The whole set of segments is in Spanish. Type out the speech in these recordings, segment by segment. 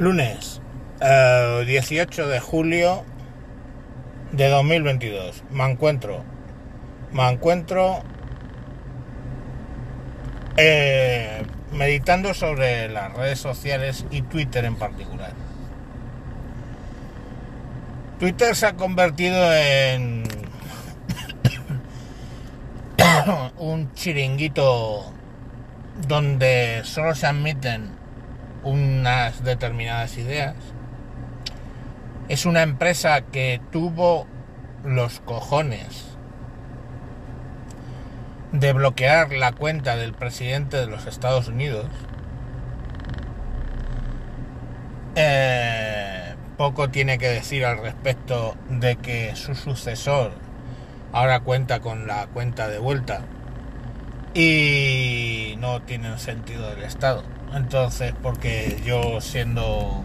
Lunes, eh, 18 de julio de 2022. Me encuentro. Me encuentro eh, meditando sobre las redes sociales y Twitter en particular. Twitter se ha convertido en un chiringuito donde solo se admiten unas determinadas ideas. Es una empresa que tuvo los cojones de bloquear la cuenta del presidente de los Estados Unidos. Eh, poco tiene que decir al respecto de que su sucesor ahora cuenta con la cuenta de vuelta y no tiene sentido del Estado. Entonces, porque yo siendo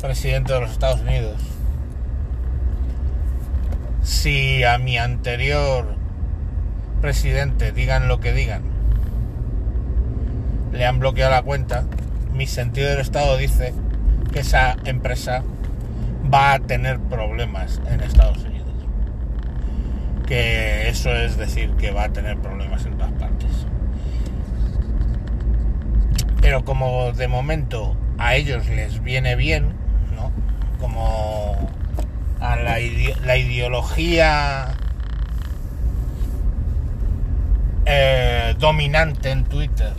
presidente de los Estados Unidos, si a mi anterior presidente, digan lo que digan, le han bloqueado la cuenta, mi sentido del Estado dice que esa empresa va a tener problemas en Estados Unidos. Que eso es decir que va a tener problemas en todas partes. Pero como de momento a ellos les viene bien, ¿no? Como a la, la ideología eh, dominante en Twitter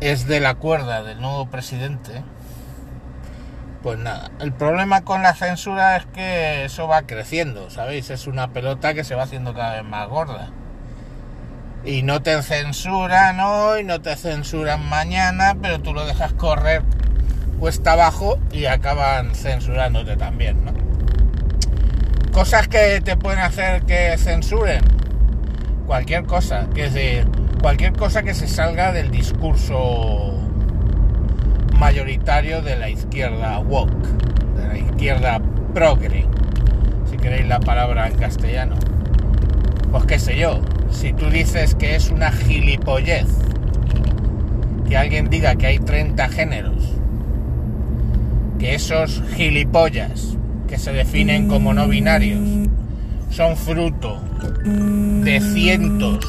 es de la cuerda del nuevo presidente, pues nada, el problema con la censura es que eso va creciendo, ¿sabéis? Es una pelota que se va haciendo cada vez más gorda. Y no te censuran hoy, no te censuran mañana, pero tú lo dejas correr cuesta abajo y acaban censurándote también, ¿no? Cosas que te pueden hacer que censuren. Cualquier cosa, que es decir, cualquier cosa que se salga del discurso mayoritario de la izquierda woke, de la izquierda progre, si queréis la palabra en castellano. Pues qué sé yo, si tú dices que es una gilipollez que alguien diga que hay 30 géneros, que esos gilipollas que se definen como no binarios son fruto de cientos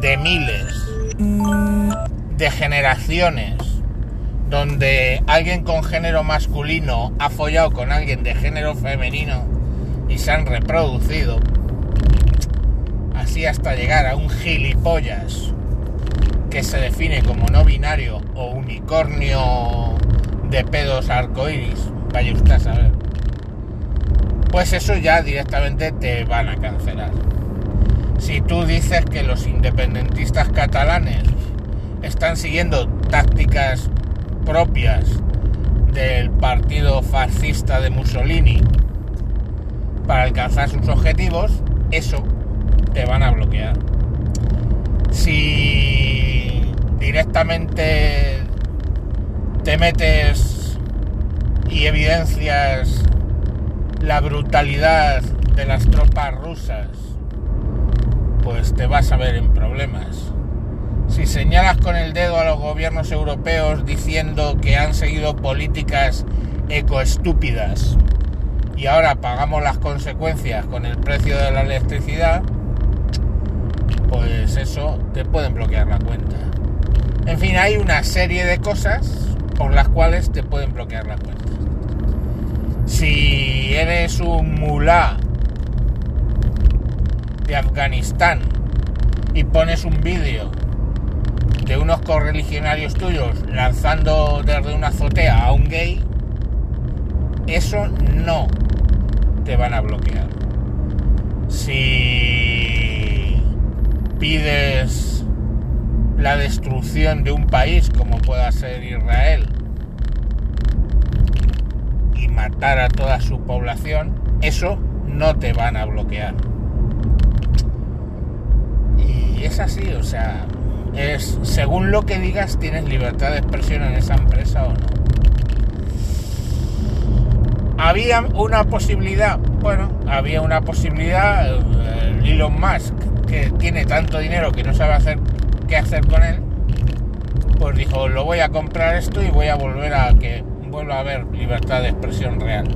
de miles de generaciones donde alguien con género masculino ha follado con alguien de género femenino y se han reproducido, hasta llegar a un gilipollas que se define como no binario o unicornio de pedos arcoiris, vaya usted a saber, pues eso ya directamente te van a cancelar. Si tú dices que los independentistas catalanes están siguiendo tácticas propias del partido fascista de Mussolini para alcanzar sus objetivos, eso te van a bloquear. Si directamente te metes y evidencias la brutalidad de las tropas rusas, pues te vas a ver en problemas si señalas con el dedo a los gobiernos europeos diciendo que han seguido políticas ecoestúpidas y ahora pagamos las consecuencias con el precio de la electricidad, pues eso te pueden bloquear la cuenta. En fin, hay una serie de cosas por las cuales te pueden bloquear la cuenta. Si eres un mulá de Afganistán y pones un vídeo de unos correligionarios tuyos lanzando desde una azotea a un gay, eso no te van a bloquear. Si pides la destrucción de un país como pueda ser Israel y matar a toda su población, eso no te van a bloquear. Y es así, o sea, es según lo que digas tienes libertad de expresión en esa empresa o no. Había una posibilidad, bueno, había una posibilidad, eh, Elon Musk, que tiene tanto dinero que no sabe hacer qué hacer con él, pues dijo, lo voy a comprar esto y voy a volver a que vuelva a haber libertad de expresión real.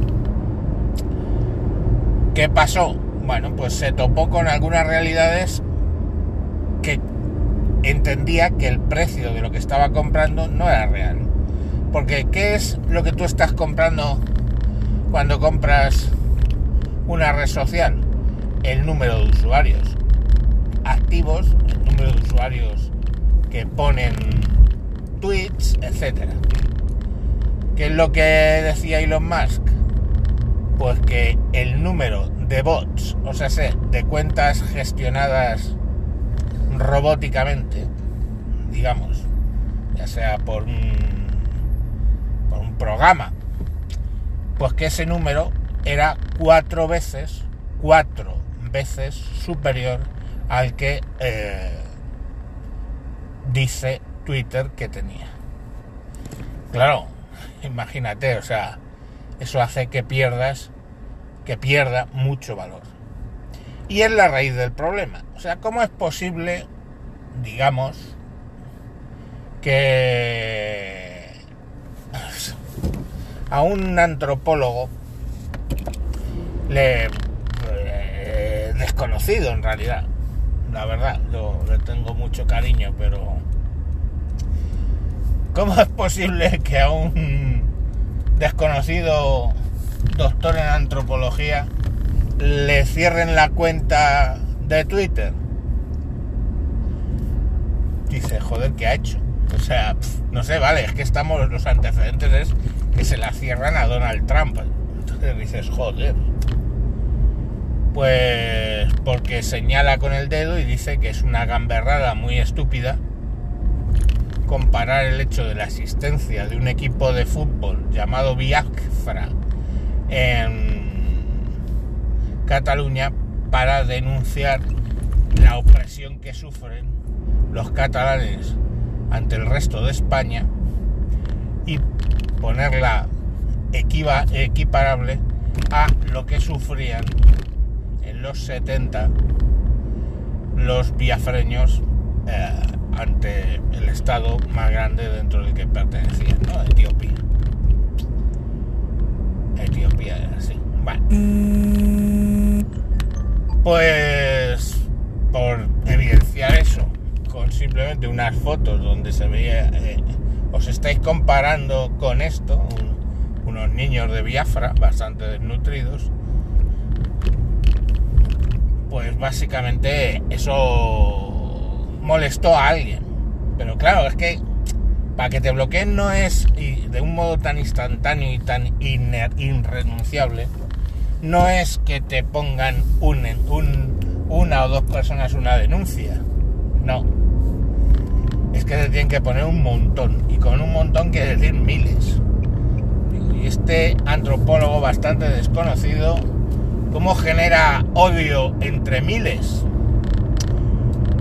¿Qué pasó? Bueno, pues se topó con algunas realidades que entendía que el precio de lo que estaba comprando no era real. Porque ¿qué es lo que tú estás comprando cuando compras una red social? El número de usuarios activos, el número de usuarios que ponen tweets, etcétera. ¿Qué es lo que decía Elon Musk? Pues que el número de bots, o sea, de cuentas gestionadas robóticamente, digamos, ya sea por un, por un programa, pues que ese número era cuatro veces, cuatro veces superior al que eh, dice Twitter que tenía. Claro, imagínate, o sea, eso hace que pierdas, que pierda mucho valor. Y es la raíz del problema. O sea, ¿cómo es posible, digamos, que a un antropólogo le eh, desconocido en realidad la verdad, yo le tengo mucho cariño, pero ¿cómo es posible que a un desconocido doctor en antropología le cierren la cuenta de Twitter? Dice, joder, ¿qué ha hecho? O sea, no sé, vale, es que estamos, los antecedentes es que se la cierran a Donald Trump. Entonces dices, joder. Pues porque señala con el dedo y dice que es una gamberrada muy estúpida comparar el hecho de la existencia de un equipo de fútbol llamado Biafra en Cataluña para denunciar la opresión que sufren los catalanes ante el resto de España y ponerla equiparable a lo que sufrían los 70 los biafreños eh, ante el estado más grande dentro del que pertenecían. Etiopía. Etiopía era así. Pues por evidenciar eso, con simplemente unas fotos donde se veía, eh, os estáis comparando con esto, unos niños de Biafra bastante desnutridos, pues básicamente eso molestó a alguien. Pero claro, es que para que te bloqueen no es de un modo tan instantáneo y tan irrenunciable, no es que te pongan un, un, una o dos personas una denuncia. No. Es que te tienen que poner un montón. Y con un montón quiere decir miles. Y este antropólogo bastante desconocido ¿Cómo genera odio entre miles?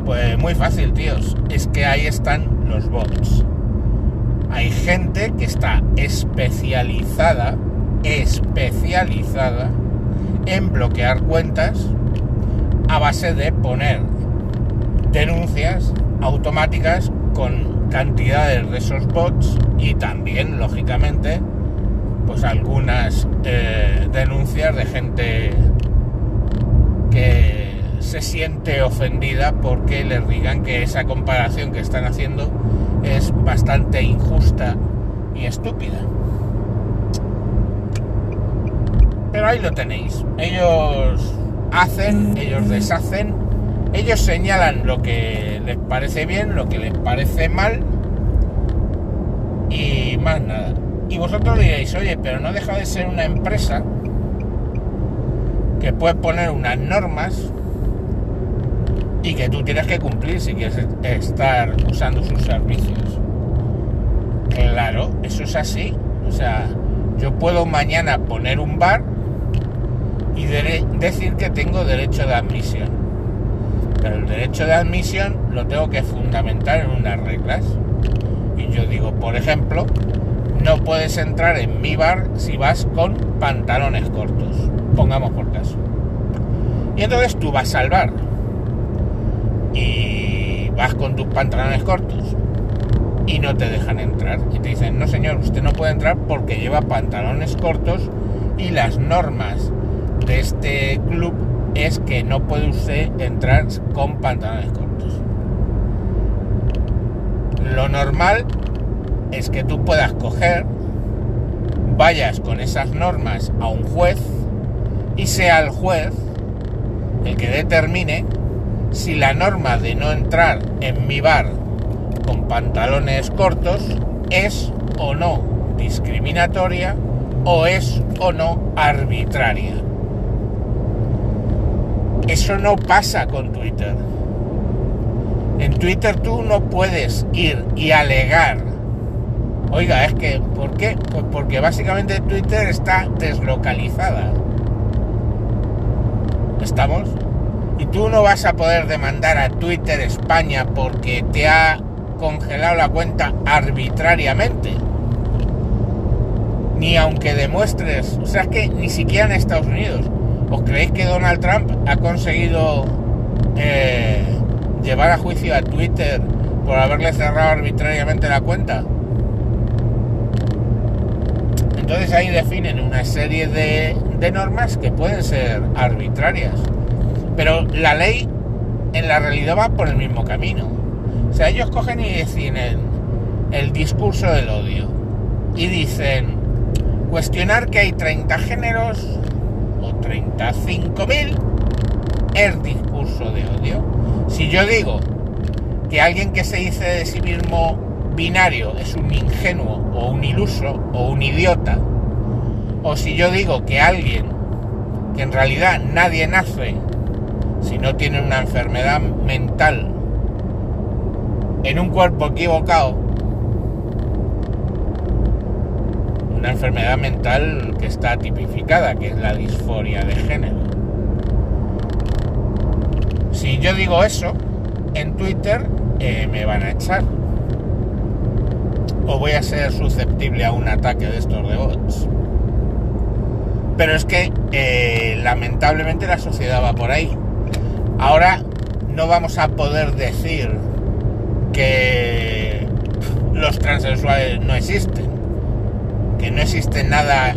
Pues muy fácil, tíos. Es que ahí están los bots. Hay gente que está especializada, especializada en bloquear cuentas a base de poner denuncias automáticas con cantidades de esos bots y también, lógicamente, pues algunas eh, denuncias de gente que se siente ofendida porque les digan que esa comparación que están haciendo es bastante injusta y estúpida. Pero ahí lo tenéis. Ellos hacen, ellos deshacen, ellos señalan lo que les parece bien, lo que les parece mal y más nada. Y vosotros diréis, oye, pero no deja de ser una empresa que puede poner unas normas y que tú tienes que cumplir si quieres estar usando sus servicios. Claro, eso es así. O sea, yo puedo mañana poner un bar y decir que tengo derecho de admisión. Pero el derecho de admisión lo tengo que fundamentar en unas reglas. Y yo digo, por ejemplo, no puedes entrar en mi bar si vas con pantalones cortos, pongamos por caso. Y entonces tú vas al bar y vas con tus pantalones cortos y no te dejan entrar. Y te dicen, no señor, usted no puede entrar porque lleva pantalones cortos y las normas de este club es que no puede usted entrar con pantalones cortos. Lo normal es que tú puedas coger, vayas con esas normas a un juez y sea el juez el que determine si la norma de no entrar en mi bar con pantalones cortos es o no discriminatoria o es o no arbitraria. Eso no pasa con Twitter. En Twitter tú no puedes ir y alegar. Oiga, es que, ¿por qué? Pues porque básicamente Twitter está deslocalizada. ¿Estamos? Y tú no vas a poder demandar a Twitter España porque te ha congelado la cuenta arbitrariamente. Ni aunque demuestres, o sea, es que ni siquiera en Estados Unidos. ¿Os creéis que Donald Trump ha conseguido eh, llevar a juicio a Twitter por haberle cerrado arbitrariamente la cuenta? Entonces ahí definen una serie de, de normas que pueden ser arbitrarias. Pero la ley en la realidad va por el mismo camino. O sea, ellos cogen y definen el discurso del odio. Y dicen, cuestionar que hay 30 géneros o 35.000 es discurso de odio. Si yo digo que alguien que se dice de sí mismo binario es un ingenuo o un iluso o un idiota, o si yo digo que alguien que en realidad nadie nace si no tiene una enfermedad mental en un cuerpo equivocado, una enfermedad mental que está tipificada, que es la disforia de género. Si yo digo eso en Twitter, eh, me van a echar. O voy a ser susceptible a un ataque de estos de bots. Pero es que eh, lamentablemente la sociedad va por ahí. Ahora no vamos a poder decir que los transexuales no existen, que no existe nada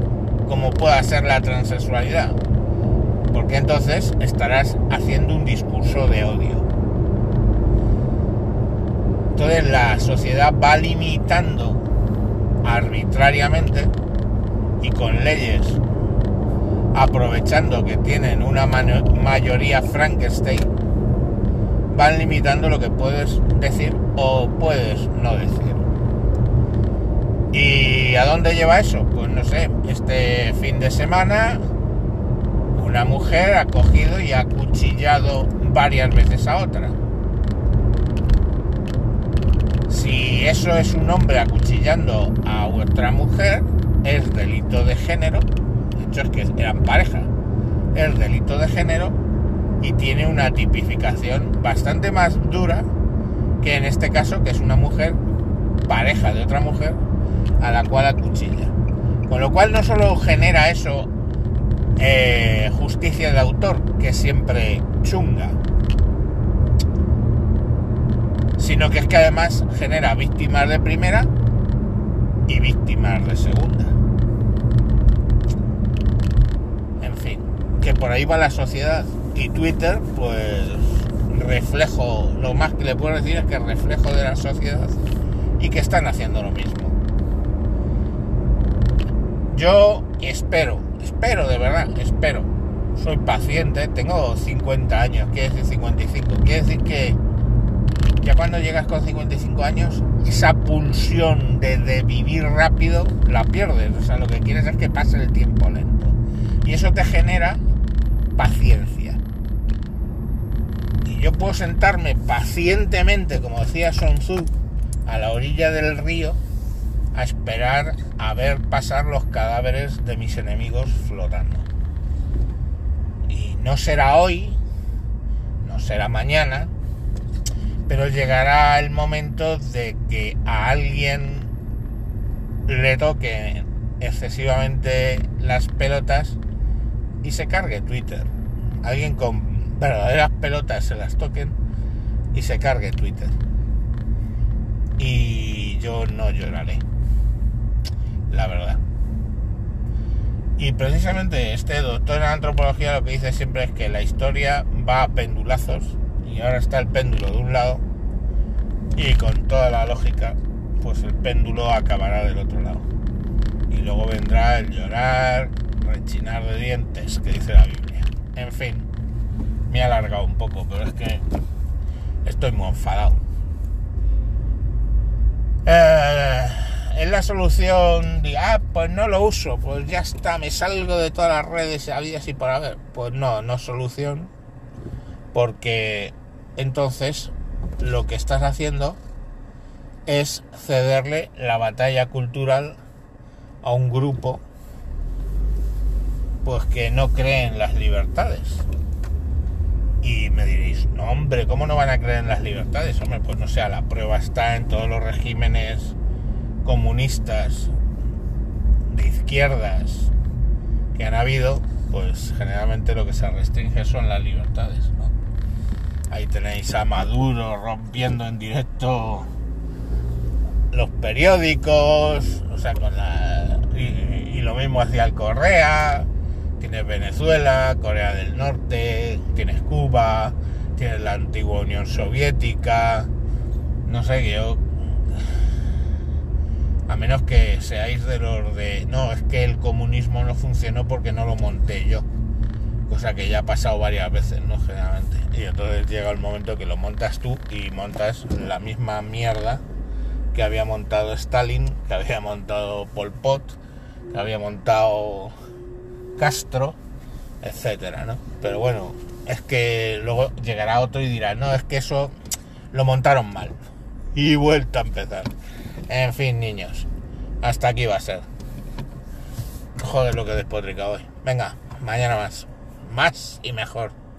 como pueda ser la transexualidad, porque entonces estarás haciendo un discurso de odio. Entonces la sociedad va limitando arbitrariamente y con leyes aprovechando que tienen una mayoría Frankenstein, van limitando lo que puedes decir o puedes no decir. ¿Y a dónde lleva eso? Pues no sé, este fin de semana una mujer ha cogido y ha acuchillado varias veces a otra. Si eso es un hombre acuchillando a otra mujer, es delito de género es que eran pareja. El delito de género y tiene una tipificación bastante más dura que en este caso, que es una mujer, pareja de otra mujer, a la cual acuchilla. Con lo cual no solo genera eso eh, justicia de autor, que siempre chunga, sino que es que además genera víctimas de primera y víctimas de segunda. que por ahí va la sociedad. Y Twitter, pues reflejo, lo más que le puedo decir es que reflejo de la sociedad y que están haciendo lo mismo. Yo espero, espero de verdad, espero. Soy paciente, tengo 50 años, quiere decir 55. Quiere decir que ya cuando llegas con 55 años, esa pulsión de, vivir rápido la pierdes. O sea, lo que quieres es que pase el tiempo lento. Y eso te genera paciencia. Y yo puedo sentarme pacientemente, como decía Sun Tzu, a la orilla del río a esperar a ver pasar los cadáveres de mis enemigos flotando. Y no será hoy, no será mañana, pero llegará el momento de que a alguien le toque excesivamente las pelotas y se cargue Twitter. Alguien con verdaderas pelotas se las toquen y se cargue Twitter. Y yo no lloraré. La verdad. Y precisamente este doctor en antropología lo que dice siempre es que la historia va a pendulazos y ahora está el péndulo de un lado y con toda la lógica pues el péndulo acabará del otro lado. Y luego vendrá el llorar, rechinar de dientes que dice la Biblia. En fin, me he alargado un poco, pero es que estoy muy enfadado. Eh, es la solución de, ah, pues no lo uso, pues ya está, me salgo de todas las redes habidas y por haber. Pues no, no solución, porque entonces lo que estás haciendo es cederle la batalla cultural a un grupo pues que no cree en las libertades. Y me diréis, no hombre, ¿cómo no van a creer en las libertades? Hombre, pues no sé, la prueba está en todos los regímenes comunistas de izquierdas que han habido, pues generalmente lo que se restringe son las libertades. Ahí tenéis a Maduro rompiendo en directo los periódicos, o sea, con la, y, lo mismo hacía el Correa, tienes Venezuela, Corea del Norte, tienes Cuba, tienes la antigua Unión Soviética, no sé, yo a menos que seáis de los de no, es que el comunismo no funcionó porque no lo monté yo. Cosa que ya ha pasado varias veces, ¿no? Generalmente. Y entonces llega el momento que lo montas tú y montas la misma mierda que había montado Stalin, que había montado Pol Pot, que había montado Castro, etcétera, ¿no? Pero bueno, es que luego llegará otro y dirá, no, es que eso lo montaron mal. Y vuelta a empezar. En fin, niños, hasta aquí va a ser. Joder, lo que despotrica hoy. Venga, mañana más. Más y mejor.